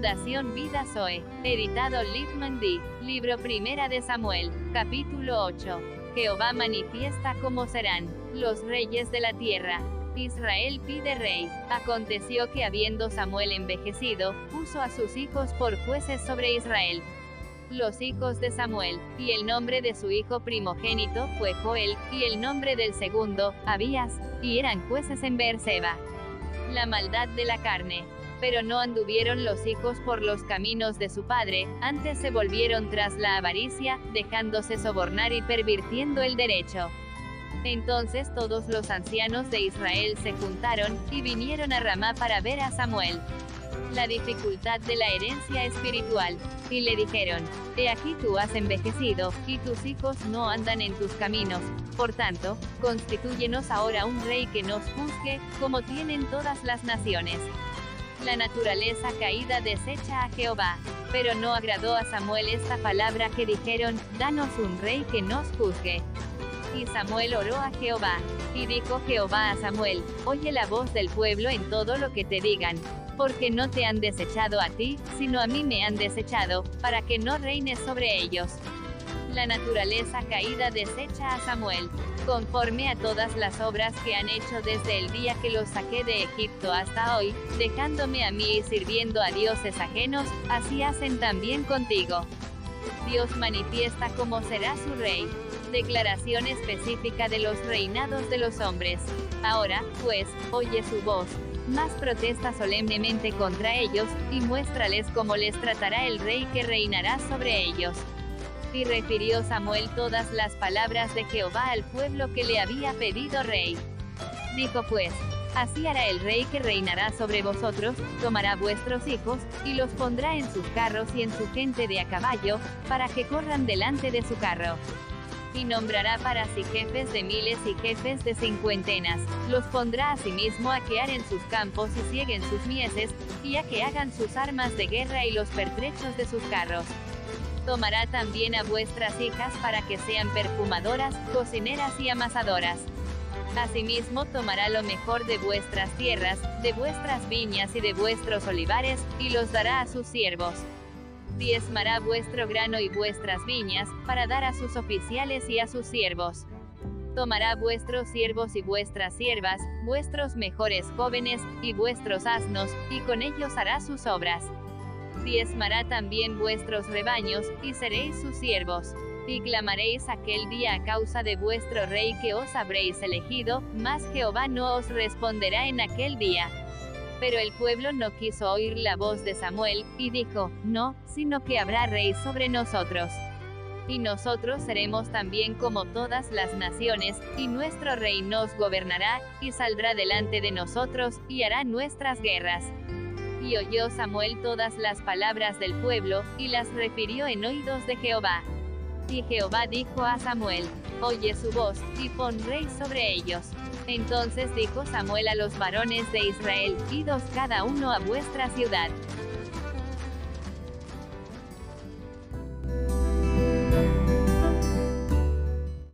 Fundación Vida Zoe. Editado Littman D. Libro Primera de Samuel. Capítulo 8. Jehová manifiesta cómo serán los reyes de la tierra. Israel pide rey. Aconteció que habiendo Samuel envejecido, puso a sus hijos por jueces sobre Israel. Los hijos de Samuel, y el nombre de su hijo primogénito fue Joel, y el nombre del segundo, Abías, y eran jueces en Beerseba. La maldad de la carne. Pero no anduvieron los hijos por los caminos de su padre, antes se volvieron tras la avaricia, dejándose sobornar y pervirtiendo el derecho. Entonces todos los ancianos de Israel se juntaron, y vinieron a Ramá para ver a Samuel. La dificultad de la herencia espiritual. Y le dijeron, He aquí tú has envejecido, y tus hijos no andan en tus caminos. Por tanto, constitúyenos ahora un rey que nos juzgue, como tienen todas las naciones. La naturaleza caída desecha a Jehová. Pero no agradó a Samuel esta palabra que dijeron, Danos un rey que nos juzgue. Y Samuel oró a Jehová. Y dijo Jehová a Samuel, Oye la voz del pueblo en todo lo que te digan. Porque no te han desechado a ti, sino a mí me han desechado, para que no reines sobre ellos. La naturaleza caída desecha a Samuel, conforme a todas las obras que han hecho desde el día que los saqué de Egipto hasta hoy, dejándome a mí y sirviendo a dioses ajenos, así hacen también contigo. Dios manifiesta cómo será su rey. Declaración específica de los reinados de los hombres. Ahora, pues, oye su voz. Más protesta solemnemente contra ellos, y muéstrales cómo les tratará el rey que reinará sobre ellos. Y refirió Samuel todas las palabras de Jehová al pueblo que le había pedido rey. Dijo pues, Así hará el rey que reinará sobre vosotros, tomará vuestros hijos, y los pondrá en sus carros y en su gente de a caballo, para que corran delante de su carro y nombrará para sí jefes de miles y jefes de cincuentenas. Los pondrá asimismo a que aren sus campos y cieguen sus mieses, y a que hagan sus armas de guerra y los pertrechos de sus carros. Tomará también a vuestras hijas para que sean perfumadoras, cocineras y amasadoras. Asimismo tomará lo mejor de vuestras tierras, de vuestras viñas y de vuestros olivares, y los dará a sus siervos diezmará vuestro grano y vuestras viñas, para dar a sus oficiales y a sus siervos. Tomará vuestros siervos y vuestras siervas, vuestros mejores jóvenes, y vuestros asnos, y con ellos hará sus obras. Diezmará también vuestros rebaños, y seréis sus siervos. Y clamaréis aquel día a causa de vuestro rey que os habréis elegido, mas Jehová no os responderá en aquel día. Pero el pueblo no quiso oír la voz de Samuel, y dijo, no, sino que habrá rey sobre nosotros. Y nosotros seremos también como todas las naciones, y nuestro rey nos gobernará, y saldrá delante de nosotros, y hará nuestras guerras. Y oyó Samuel todas las palabras del pueblo, y las refirió en oídos de Jehová. Y Jehová dijo a Samuel, Oye su voz, y pon rey sobre ellos. Entonces dijo Samuel a los varones de Israel, Idos cada uno a vuestra ciudad.